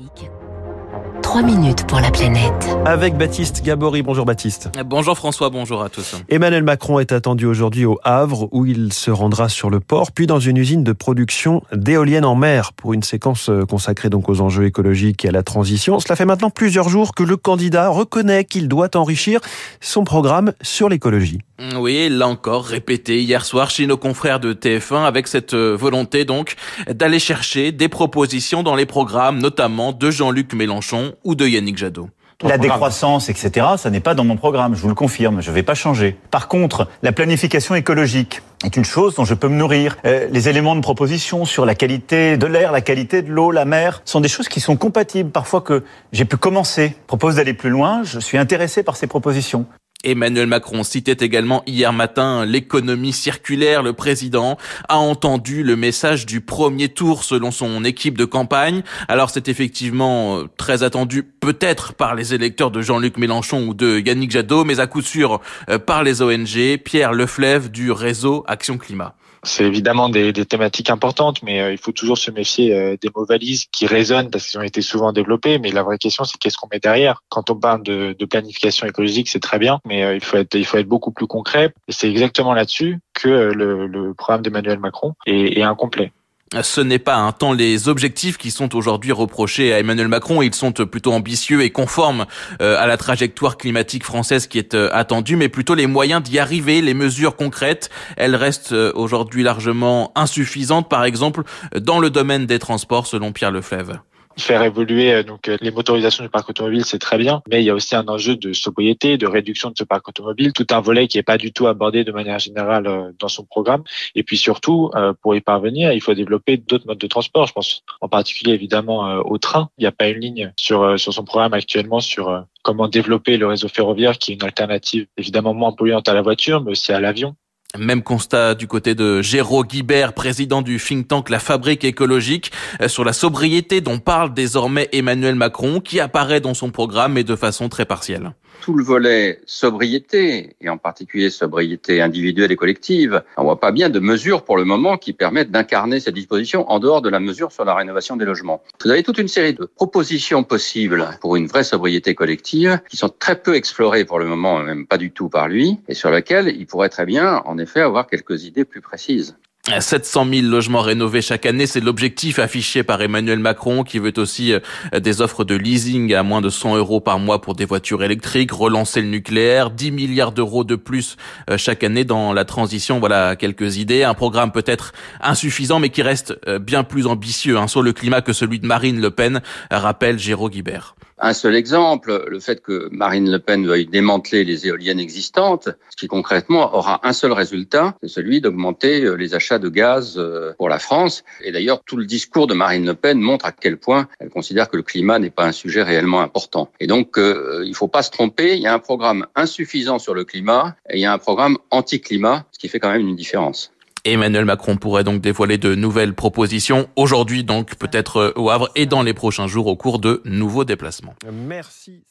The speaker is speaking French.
Classique. 3 minutes pour la planète. Avec Baptiste Gabory. Bonjour Baptiste. Bonjour François, bonjour à tous. Emmanuel Macron est attendu aujourd'hui au Havre où il se rendra sur le port, puis dans une usine de production d'éoliennes en mer pour une séquence euh, consacrée donc aux enjeux écologiques et à la transition. Cela fait maintenant plusieurs jours que le candidat reconnaît qu'il doit enrichir son programme sur l'écologie. Oui, là encore, répété hier soir chez nos confrères de TF1 avec cette euh, volonté donc d'aller chercher des propositions dans les programmes, notamment de Jean-Luc Mélenchon ou de Yannick Jadot. La décroissance, etc., ça n'est pas dans mon programme, je vous le confirme, je ne vais pas changer. Par contre, la planification écologique est une chose dont je peux me nourrir. Euh, les éléments de proposition sur la qualité de l'air, la qualité de l'eau, la mer, sont des choses qui sont compatibles. Parfois que j'ai pu commencer, propose d'aller plus loin, je suis intéressé par ces propositions. Emmanuel Macron citait également hier matin l'économie circulaire. Le président a entendu le message du premier tour selon son équipe de campagne. Alors c'est effectivement euh, très attendu peut-être par les électeurs de Jean-Luc Mélenchon ou de Yannick Jadot, mais à coup sûr euh, par les ONG. Pierre Leflève du réseau Action Climat. C'est évidemment des, thématiques importantes, mais euh, il faut toujours se méfier euh, des mots valises qui résonnent parce qu'ils ont été souvent développés. Mais la vraie question, c'est qu'est-ce qu'on met derrière? Quand on parle de, planification écologique, c'est très bien, mais euh, il faut être il faut être beaucoup plus concret. Et c'est exactement là-dessus que le, le programme d'Emmanuel Macron est incomplet ce n'est pas un temps les objectifs qui sont aujourd'hui reprochés à Emmanuel Macron. Ils sont plutôt ambitieux et conformes euh, à la trajectoire climatique française qui est euh, attendue, mais plutôt les moyens d'y arriver, les mesures concrètes. Elles restent euh, aujourd'hui largement insuffisantes, par exemple dans le domaine des transports, selon Pierre Leflève faire évoluer euh, donc euh, les motorisations du parc automobile, c'est très bien, mais il y a aussi un enjeu de sobriété, de réduction de ce parc automobile, tout un volet qui n'est pas du tout abordé de manière générale euh, dans son programme. Et puis surtout, pour y parvenir, il faut développer d'autres modes de transport. Je pense en particulier évidemment au train. Il n'y a pas une ligne sur sur son programme actuellement sur comment développer le réseau ferroviaire, qui est une alternative évidemment moins polluante à la voiture, mais aussi à l'avion. Même constat du côté de Géraud Guibert, président du think tank La Fabrique écologique, euh, sur la sobriété dont parle désormais Emmanuel Macron, qui apparaît dans son programme mais de façon très partielle tout le volet sobriété, et en particulier sobriété individuelle et collective, on voit pas bien de mesures pour le moment qui permettent d'incarner cette disposition en dehors de la mesure sur la rénovation des logements. Vous avez toute une série de propositions possibles pour une vraie sobriété collective qui sont très peu explorées pour le moment, même pas du tout par lui, et sur lesquelles il pourrait très bien, en effet, avoir quelques idées plus précises. 700 000 logements rénovés chaque année, c'est l'objectif affiché par Emmanuel Macron qui veut aussi euh, des offres de leasing à moins de 100 euros par mois pour des voitures électriques, relancer le nucléaire, 10 milliards d'euros de plus euh, chaque année dans la transition. Voilà quelques idées. Un programme peut-être insuffisant mais qui reste euh, bien plus ambitieux hein, sur le climat que celui de Marine Le Pen, rappelle Géraud Guibert. Un seul exemple, le fait que Marine Le Pen veuille démanteler les éoliennes existantes, ce qui concrètement aura un seul résultat, c'est celui d'augmenter euh, les achats de gaz euh, pour la France. Et d'ailleurs, tout le discours de Marine Le Pen montre à quel point elle considère que le climat n'est pas un sujet réellement important. Et donc, euh, il ne faut pas se tromper, il y a un programme insuffisant sur le climat et il y a un programme anti-climat, ce qui fait quand même une différence. Emmanuel Macron pourrait donc dévoiler de nouvelles propositions aujourd'hui, donc peut-être au Havre et dans les prochains jours au cours de nouveaux déplacements. Merci.